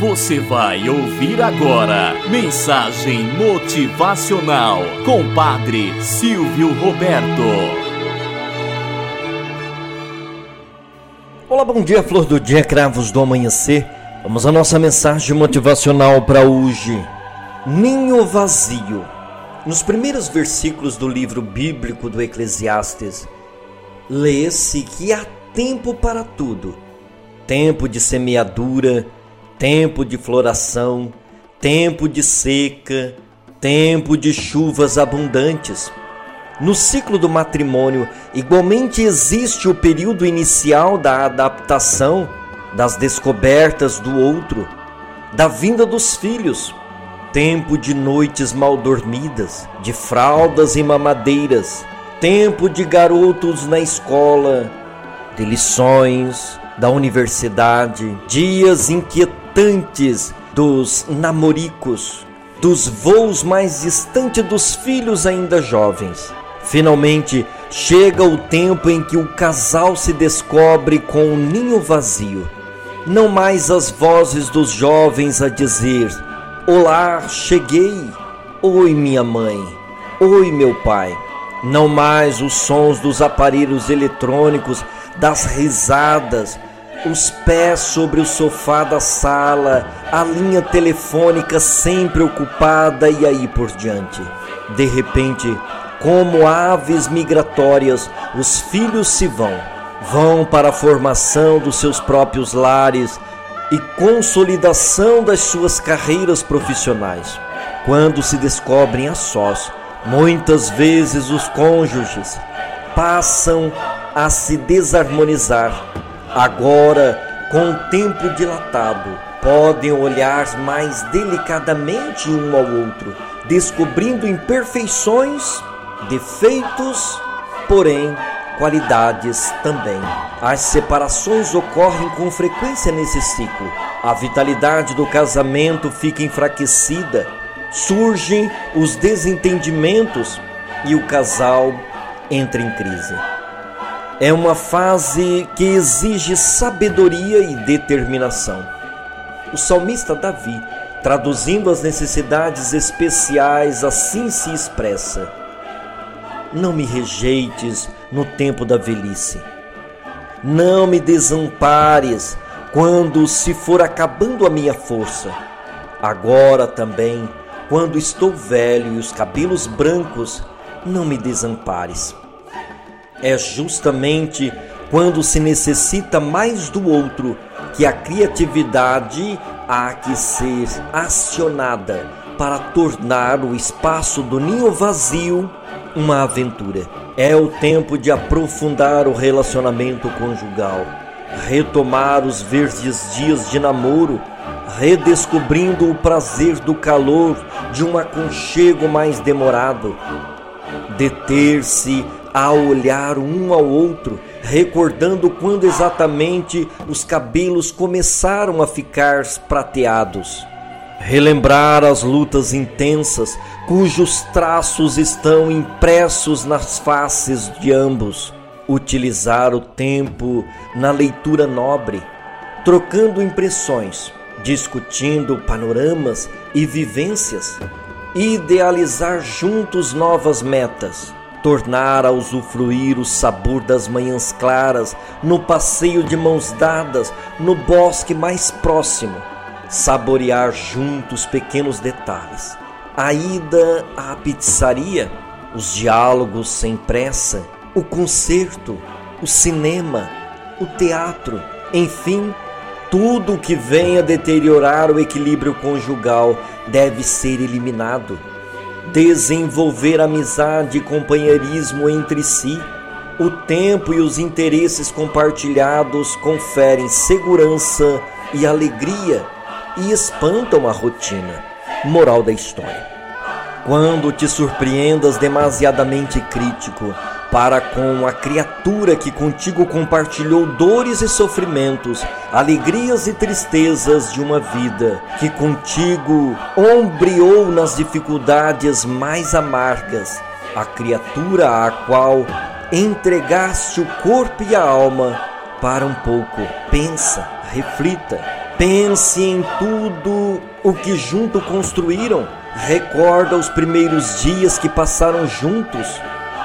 Você vai ouvir agora Mensagem Motivacional com Padre Silvio Roberto. Olá, bom dia, flor do dia, cravos do amanhecer. Vamos à nossa mensagem motivacional para hoje. Ninho vazio. Nos primeiros versículos do livro bíblico do Eclesiastes, lê-se que há tempo para tudo: tempo de semeadura, tempo de floração, tempo de seca, tempo de chuvas abundantes. No ciclo do matrimônio, igualmente existe o período inicial da adaptação, das descobertas do outro, da vinda dos filhos, tempo de noites mal dormidas, de fraldas e mamadeiras, tempo de garotos na escola, de lições, da universidade, dias inquietantes distantes dos namoricos, dos voos mais distantes dos filhos ainda jovens. Finalmente chega o tempo em que o casal se descobre com um ninho vazio. Não mais as vozes dos jovens a dizer: Olá, cheguei. Oi, minha mãe. Oi, meu pai. Não mais os sons dos aparelhos eletrônicos, das risadas, os pés sobre o sofá da sala, a linha telefônica sempre ocupada e aí por diante. De repente, como aves migratórias, os filhos se vão, vão para a formação dos seus próprios lares e consolidação das suas carreiras profissionais. Quando se descobrem a sós, muitas vezes os cônjuges passam a se desarmonizar Agora, com o tempo dilatado, podem olhar mais delicadamente um ao outro, descobrindo imperfeições, defeitos, porém qualidades também. As separações ocorrem com frequência nesse ciclo. A vitalidade do casamento fica enfraquecida, surgem os desentendimentos e o casal entra em crise. É uma fase que exige sabedoria e determinação. O salmista Davi, traduzindo as necessidades especiais, assim se expressa: Não me rejeites no tempo da velhice. Não me desampares quando se for acabando a minha força. Agora também, quando estou velho e os cabelos brancos, não me desampares. É justamente quando se necessita mais do outro que a criatividade há que ser acionada para tornar o espaço do ninho vazio uma aventura. É o tempo de aprofundar o relacionamento conjugal, retomar os verdes dias de namoro, redescobrindo o prazer do calor de um aconchego mais demorado, deter-se a olhar um ao outro, recordando quando exatamente os cabelos começaram a ficar prateados. Relembrar as lutas intensas cujos traços estão impressos nas faces de ambos. Utilizar o tempo na leitura nobre, trocando impressões, discutindo panoramas e vivências. Idealizar juntos novas metas tornar a usufruir o sabor das manhãs claras, no passeio de mãos dadas, no bosque mais próximo, saborear juntos pequenos detalhes, a ida à pizzaria, os diálogos sem pressa, o concerto, o cinema, o teatro, enfim, tudo que venha deteriorar o equilíbrio conjugal deve ser eliminado desenvolver amizade e companheirismo entre si. O tempo e os interesses compartilhados conferem segurança e alegria e espantam a rotina. Moral da história: quando te surpreendas demasiadamente crítico, para com a criatura que contigo compartilhou dores e sofrimentos, alegrias e tristezas de uma vida, que contigo ombreou nas dificuldades mais amargas, a criatura à qual entregaste o corpo e a alma para um pouco. Pensa, reflita, Pense em tudo o que junto construíram. Recorda os primeiros dias que passaram juntos.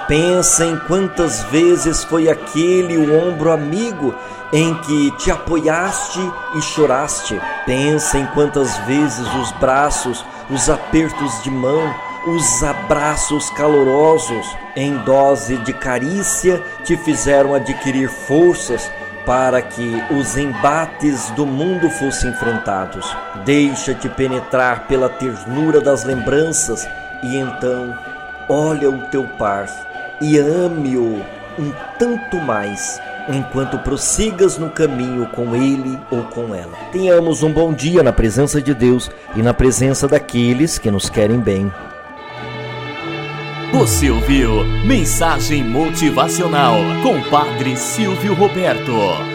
Pensa em quantas vezes foi aquele o ombro amigo em que te apoiaste e choraste. Pensa em quantas vezes os braços, os apertos de mão, os abraços calorosos em dose de carícia te fizeram adquirir forças para que os embates do mundo fossem enfrentados. Deixa-te penetrar pela ternura das lembranças e então olha o teu par e ame-o um tanto mais enquanto prossigas no caminho com ele ou com ela. Tenhamos um bom dia na presença de Deus e na presença daqueles que nos querem bem. Você ouviu Mensagem Motivacional com Padre Silvio Roberto.